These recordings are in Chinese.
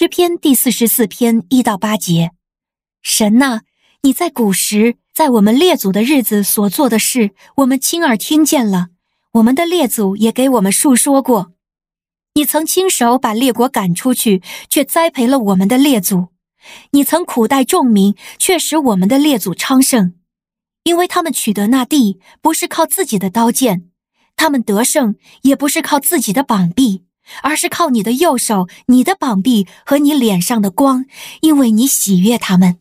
诗篇第四十四篇一到八节，神呐，你在古时，在我们列祖的日子所做的事，我们亲耳听见了，我们的列祖也给我们述说过。你曾亲手把列国赶出去，却栽培了我们的列祖；你曾苦待众民，却使我们的列祖昌盛，因为他们取得那地，不是靠自己的刀剑，他们得胜，也不是靠自己的膀臂。而是靠你的右手、你的膀臂和你脸上的光，因为你喜悦他们。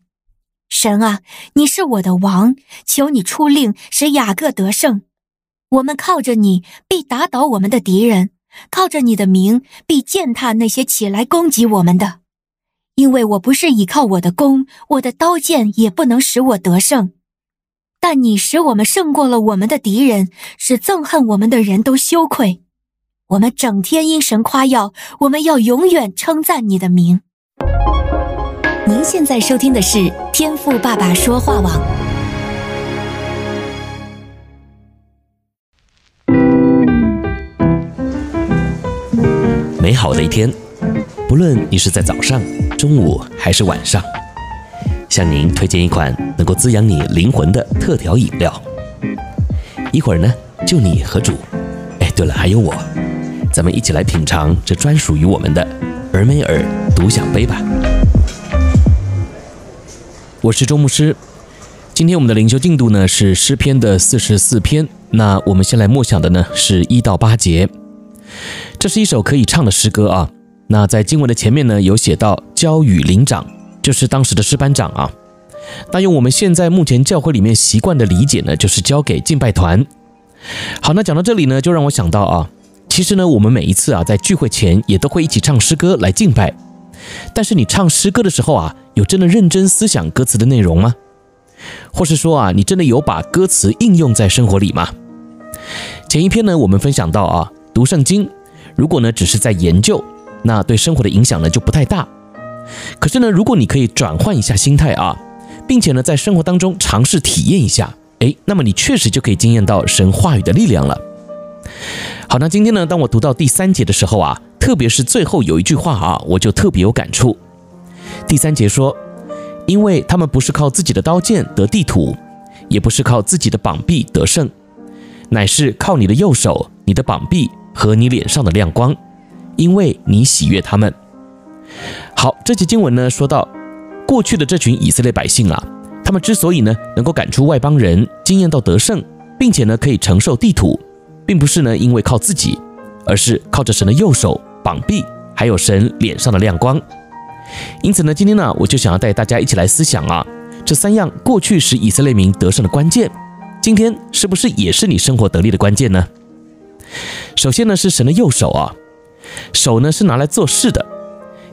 神啊，你是我的王，求你出令使雅各得胜。我们靠着你，必打倒我们的敌人；靠着你的名，必践踏那些起来攻击我们的。因为我不是倚靠我的弓，我的刀剑也不能使我得胜。但你使我们胜过了我们的敌人，使憎恨我们的人都羞愧。我们整天因神夸耀，我们要永远称赞你的名。您现在收听的是天父爸爸说话网。美好的一天，不论你是在早上、中午还是晚上，向您推荐一款能够滋养你灵魂的特调饮料。一会儿呢，就你和主。哎，对了，还有我。咱们一起来品尝这专属于我们的尔梅尔独享杯吧。我是周牧师，今天我们的灵修进度呢是诗篇的四十四篇。那我们先来默想的呢是一到八节。这是一首可以唱的诗歌啊。那在经文的前面呢有写到交与灵长，就是当时的诗班长啊。那用我们现在目前教会里面习惯的理解呢，就是交给敬拜团。好，那讲到这里呢，就让我想到啊。其实呢，我们每一次啊，在聚会前也都会一起唱诗歌来敬拜。但是你唱诗歌的时候啊，有真的认真思想歌词的内容吗？或是说啊，你真的有把歌词应用在生活里吗？前一篇呢，我们分享到啊，读圣经，如果呢只是在研究，那对生活的影响呢就不太大。可是呢，如果你可以转换一下心态啊，并且呢在生活当中尝试体验一下，诶，那么你确实就可以惊艳到神话语的力量了。好，那今天呢，当我读到第三节的时候啊，特别是最后有一句话啊，我就特别有感触。第三节说，因为他们不是靠自己的刀剑得地土，也不是靠自己的膀臂得胜，乃是靠你的右手、你的膀臂和你脸上的亮光，因为你喜悦他们。好，这节经文呢，说到过去的这群以色列百姓啊，他们之所以呢能够赶出外邦人，经验到得胜，并且呢可以承受地土。并不是呢，因为靠自己，而是靠着神的右手、膀臂，还有神脸上的亮光。因此呢，今天呢，我就想要带大家一起来思想啊，这三样过去使以色列民得胜的关键，今天是不是也是你生活得力的关键呢？首先呢，是神的右手啊，手呢是拿来做事的。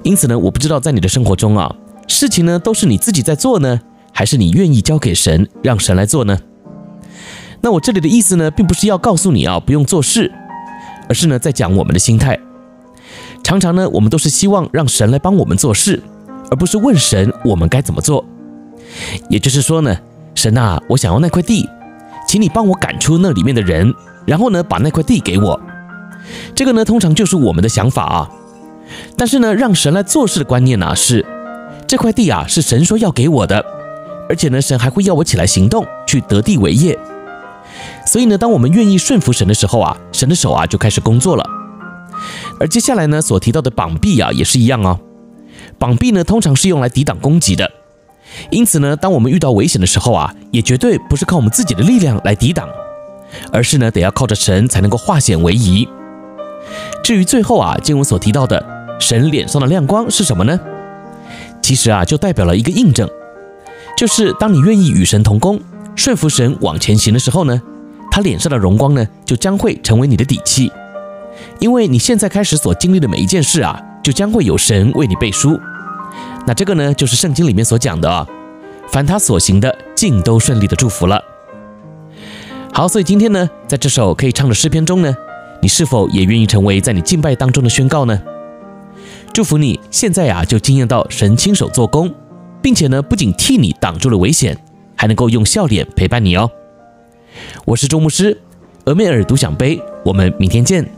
因此呢，我不知道在你的生活中啊，事情呢都是你自己在做呢，还是你愿意交给神，让神来做呢？那我这里的意思呢，并不是要告诉你啊，不用做事，而是呢，在讲我们的心态。常常呢，我们都是希望让神来帮我们做事，而不是问神我们该怎么做。也就是说呢，神啊，我想要那块地，请你帮我赶出那里面的人，然后呢，把那块地给我。这个呢，通常就是我们的想法啊。但是呢，让神来做事的观念呢，是这块地啊，是神说要给我的，而且呢，神还会要我起来行动，去得地为业。所以呢，当我们愿意顺服神的时候啊，神的手啊就开始工作了。而接下来呢，所提到的膀臂啊也是一样哦。膀臂呢通常是用来抵挡攻击的，因此呢，当我们遇到危险的时候啊，也绝对不是靠我们自己的力量来抵挡，而是呢得要靠着神才能够化险为夷。至于最后啊，经文所提到的神脸上的亮光是什么呢？其实啊，就代表了一个印证，就是当你愿意与神同工。顺服神往前行的时候呢，他脸上的荣光呢，就将会成为你的底气，因为你现在开始所经历的每一件事啊，就将会有神为你背书。那这个呢，就是圣经里面所讲的啊，凡他所行的，尽都顺利的祝福了。好，所以今天呢，在这首可以唱的诗篇中呢，你是否也愿意成为在你敬拜当中的宣告呢？祝福你现在啊，就惊艳到神亲手做工，并且呢，不仅替你挡住了危险。还能够用笑脸陪伴你哦。我是周牧师，峨眉尔独享杯，我们明天见。